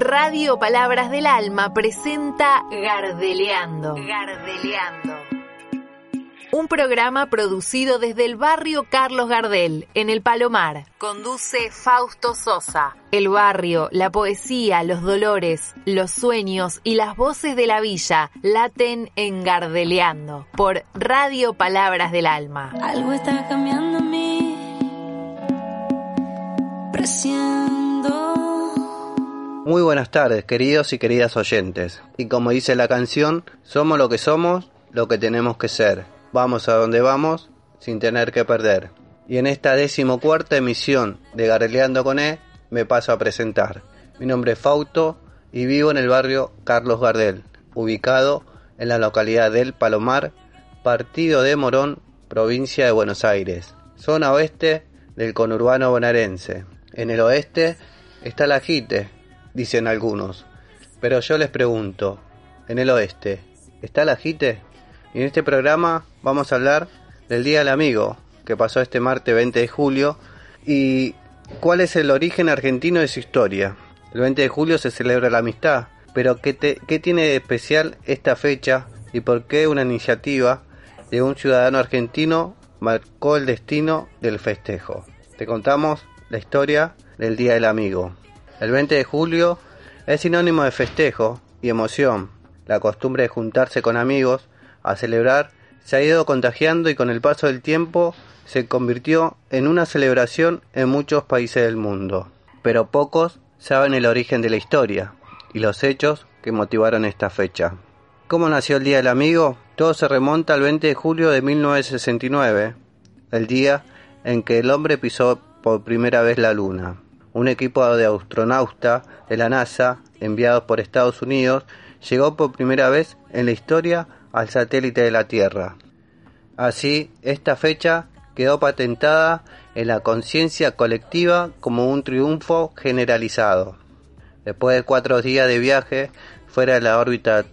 Radio Palabras del Alma presenta Gardeleando. Gardeleando. Un programa producido desde el barrio Carlos Gardel, en el Palomar. Conduce Fausto Sosa. El barrio, la poesía, los dolores, los sueños y las voces de la villa laten en Gardeleando por Radio Palabras del Alma. Algo está cambiando en mí. Presiento. Muy buenas tardes, queridos y queridas oyentes. Y como dice la canción, somos lo que somos, lo que tenemos que ser. Vamos a donde vamos, sin tener que perder. Y en esta decimocuarta emisión de Gareleando con E, me paso a presentar. Mi nombre es Fausto y vivo en el barrio Carlos Gardel, ubicado en la localidad del Palomar, partido de Morón, provincia de Buenos Aires, zona oeste del conurbano bonaerense. En el oeste está la Jite, dicen algunos. Pero yo les pregunto, en el oeste, ¿está la JITE? Y en este programa vamos a hablar del Día del Amigo, que pasó este martes 20 de julio, y cuál es el origen argentino de su historia. El 20 de julio se celebra la amistad, pero ¿qué, qué tiene de especial esta fecha y por qué una iniciativa de un ciudadano argentino marcó el destino del festejo? Te contamos la historia del Día del Amigo. El 20 de julio es sinónimo de festejo y emoción. La costumbre de juntarse con amigos a celebrar se ha ido contagiando y con el paso del tiempo se convirtió en una celebración en muchos países del mundo. Pero pocos saben el origen de la historia y los hechos que motivaron esta fecha. ¿Cómo nació el Día del Amigo? Todo se remonta al 20 de julio de 1969, el día en que el hombre pisó por primera vez la luna un equipo de astronautas de la NASA, enviados por Estados Unidos, llegó por primera vez en la historia al satélite de la Tierra. Así, esta fecha quedó patentada en la conciencia colectiva como un triunfo generalizado. Después de cuatro días de viaje fuera de la órbita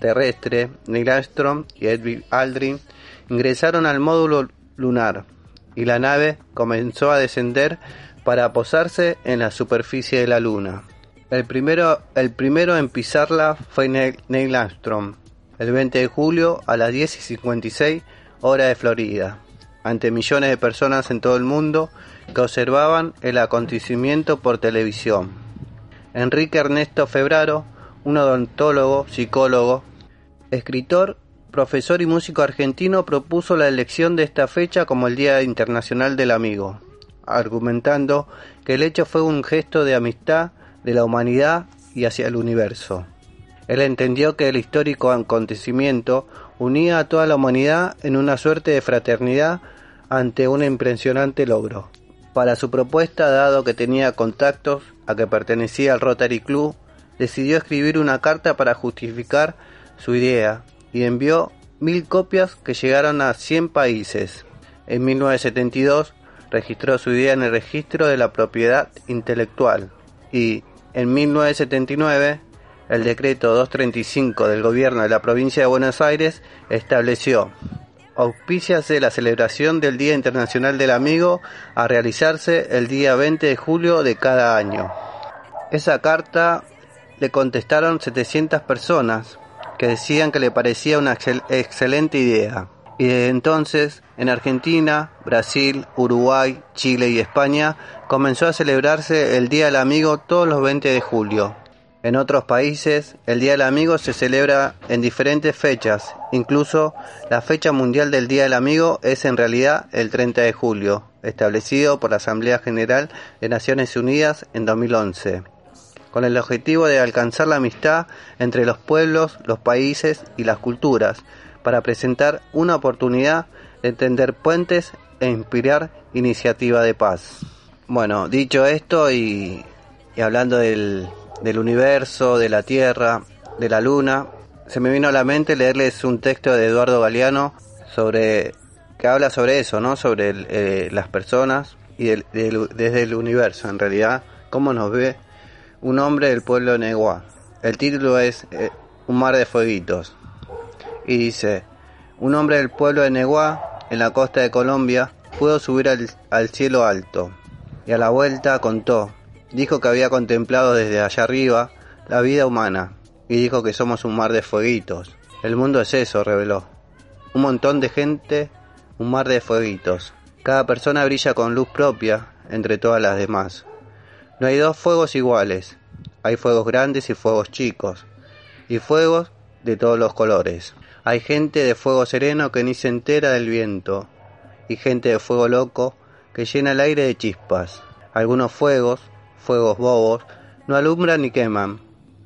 terrestre, Neil Armstrong y Edwin Aldrin ingresaron al módulo lunar y la nave comenzó a descender para posarse en la superficie de la Luna. El primero, el primero en pisarla fue Neil Armstrong, el 20 de julio a las 10 y 56 hora de Florida, ante millones de personas en todo el mundo que observaban el acontecimiento por televisión. Enrique Ernesto Febraro, un odontólogo, psicólogo, escritor, profesor y músico argentino, propuso la elección de esta fecha como el Día Internacional del Amigo argumentando que el hecho fue un gesto de amistad de la humanidad y hacia el universo. Él entendió que el histórico acontecimiento unía a toda la humanidad en una suerte de fraternidad ante un impresionante logro. Para su propuesta, dado que tenía contactos a que pertenecía al Rotary Club, decidió escribir una carta para justificar su idea y envió mil copias que llegaron a 100 países. En 1972 registró su idea en el registro de la propiedad intelectual y en 1979 el decreto 235 del gobierno de la provincia de Buenos Aires estableció auspiciase la celebración del Día Internacional del Amigo a realizarse el día 20 de julio de cada año. Esa carta le contestaron 700 personas que decían que le parecía una excelente idea. Y desde entonces, en Argentina, Brasil, Uruguay, Chile y España, comenzó a celebrarse el Día del Amigo todos los 20 de julio. En otros países, el Día del Amigo se celebra en diferentes fechas, incluso la fecha mundial del Día del Amigo es en realidad el 30 de julio, establecido por la Asamblea General de Naciones Unidas en 2011, con el objetivo de alcanzar la amistad entre los pueblos, los países y las culturas, para presentar una oportunidad de tender puentes e inspirar iniciativa de paz. Bueno, dicho esto y, hablando del, del universo, de la Tierra, de la Luna, se me vino a la mente leerles un texto de Eduardo Galeano sobre que habla sobre eso, ¿no? Sobre eh, las personas y desde el universo, en realidad, cómo nos ve un hombre del pueblo Neguá. El título es eh, Un mar de fueguitos y dice, un hombre del pueblo de Neguá, en la costa de Colombia, pudo subir al, cielo alto, y a la vuelta contó, dijo que había contemplado desde allá arriba la vida humana y dijo que somos un mar de fueguitos. El mundo es eso, reveló. Un montón de gente, un mar de fueguitos. Cada persona brilla con luz propia entre todas las demás. No hay dos fuegos iguales. Hay fuegos grandes y fuegos chicos. Y fuegos de todos los colores. Hay gente de fuego sereno que ni se entera del viento. Y gente de fuego loco que llena el aire de chispas. Algunos fuegos, fuegos bobos, no alumbran ni queman,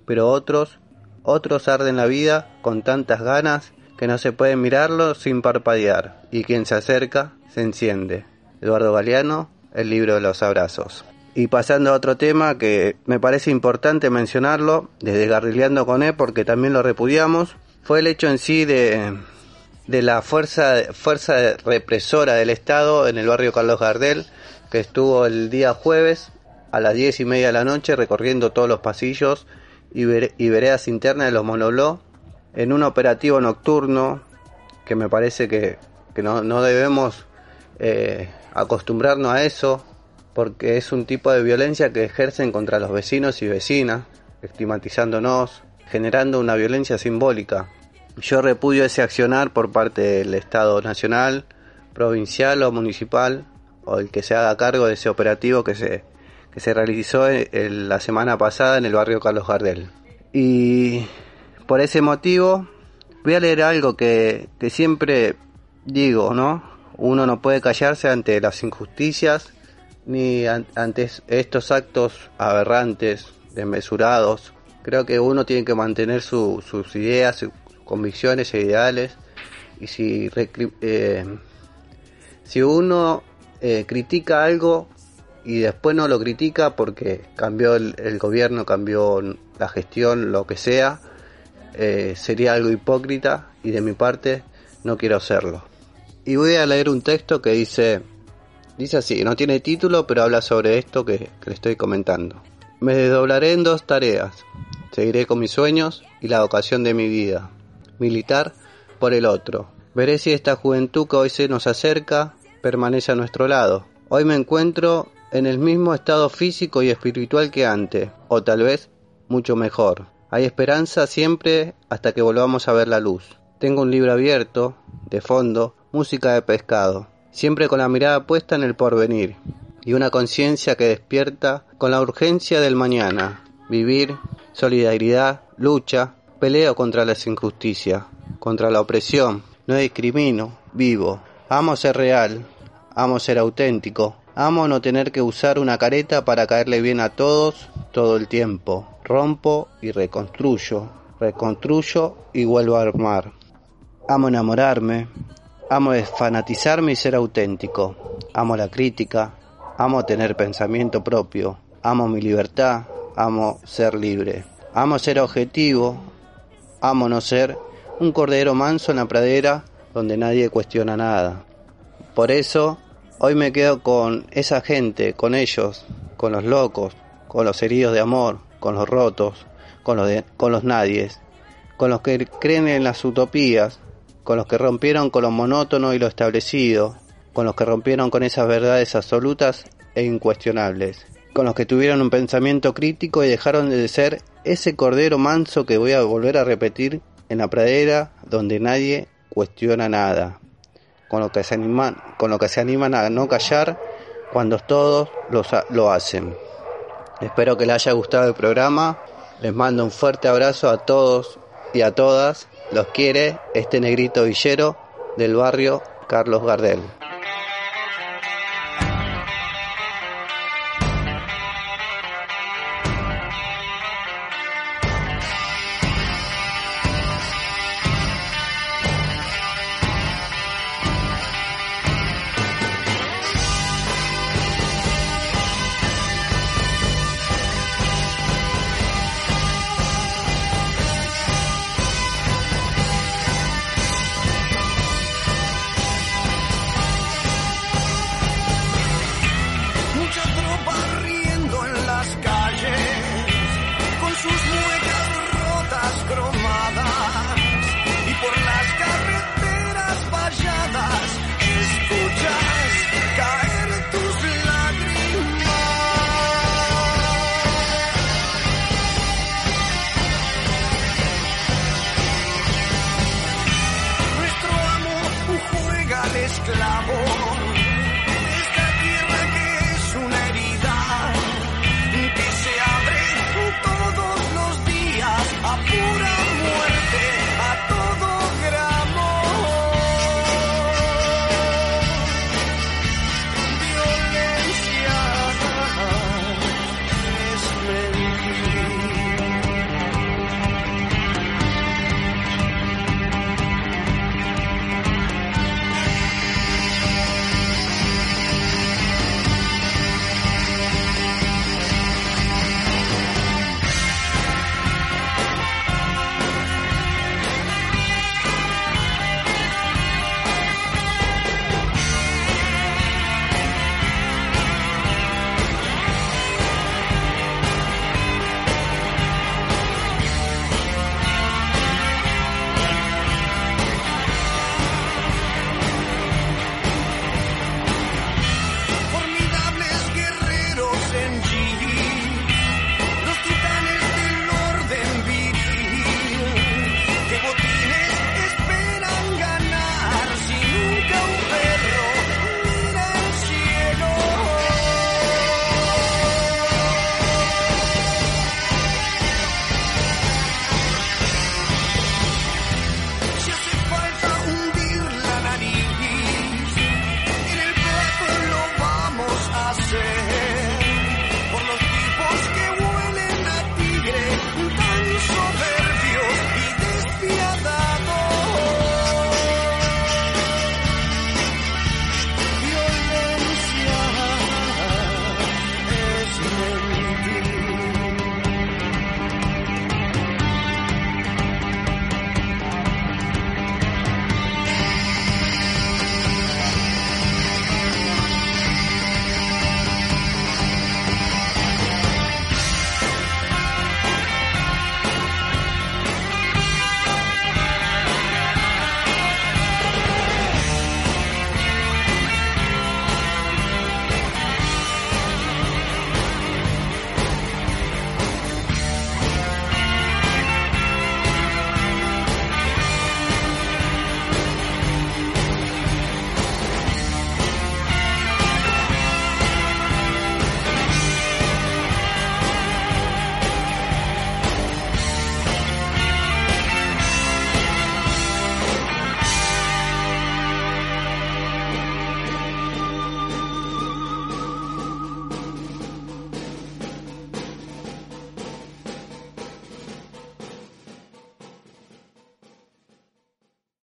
pero otros, otros arden la vida con tantas ganas que no se puede mirarlo sin parpadear, y quien se acerca se enciende. Eduardo Galeano, el libro de los abrazos. Y pasando a otro tema que me parece importante mencionarlo, desde Garrileando con él, porque también lo repudiamos, fue el hecho en sí de, de la fuerza, fuerza represora del Estado en el barrio Carlos Gardel, que estuvo el día jueves a las diez y media de la noche recorriendo todos los pasillos y, veredas internas de los monobló en un operativo nocturno que me parece que, no, no, debemos eh, acostumbrarnos a eso porque es un tipo de violencia que ejercen contra los vecinos y vecinas, estigmatizándonos, generando una violencia simbólica yo repudio ese accionar por parte del Estado nacional, provincial o municipal, o el que se haga cargo de ese operativo que se, que se realizó la semana pasada en el barrio Carlos Gardel. Y por ese motivo voy a leer algo que, que siempre digo, ¿no? Uno no puede callarse ante las injusticias ni ante estos actos aberrantes, desmesurados. Creo que uno tiene que mantener sus ideas, convicciones e ideales y si, eh, si uno eh, critica algo y después no lo critica porque cambió el, gobierno, cambió la gestión, lo que sea, eh, sería algo hipócrita y de mi parte no quiero hacerlo. Y voy a leer un texto que dice, dice así, no tiene título pero habla sobre esto que, le estoy comentando. Me desdoblaré en dos tareas. Seguiré con mis sueños y la vocación de mi vida militar por el otro. Veré si esta juventud que hoy se nos acerca permanece a nuestro lado. Hoy me encuentro en el mismo estado físico y espiritual que antes, o tal vez mucho mejor. Hay esperanza siempre hasta que volvamos a ver la luz. Tengo un libro abierto, de fondo, música de pescado, siempre con la mirada puesta en el porvenir, y una conciencia que despierta con la urgencia del mañana, vivir, solidaridad, lucha, Peleo contra las injusticias, contra la opresión, no discrimino, vivo. Amo ser real, amo ser auténtico, amo no tener que usar una careta para caerle bien a todos todo el tiempo. Rompo y reconstruyo, reconstruyo y vuelvo a armar. Amo enamorarme, amo desfanatizarme y ser auténtico. Amo la crítica, amo tener pensamiento propio, amo mi libertad, amo ser libre. Amo ser objetivo, amo no ser un cordero manso en la pradera donde nadie cuestiona nada. Por eso, hoy me quedo con esa gente, con ellos, con los locos, con los heridos de amor, con los rotos, con los, con los nadies, con los que creen en las utopías, con los que rompieron con lo monótono y lo establecido, con los que rompieron con esas verdades absolutas e incuestionables, con los que tuvieron un pensamiento crítico y dejaron de ser ese cordero manso que voy a volver a repetir en la pradera donde nadie cuestiona nada, con lo que se animan, con lo que se animan a no callar cuando todos lo hacen. Espero que les haya gustado el programa. Les mando un fuerte abrazo a todos y a todas. Los quiere este negrito villero del barrio Carlos Gardel.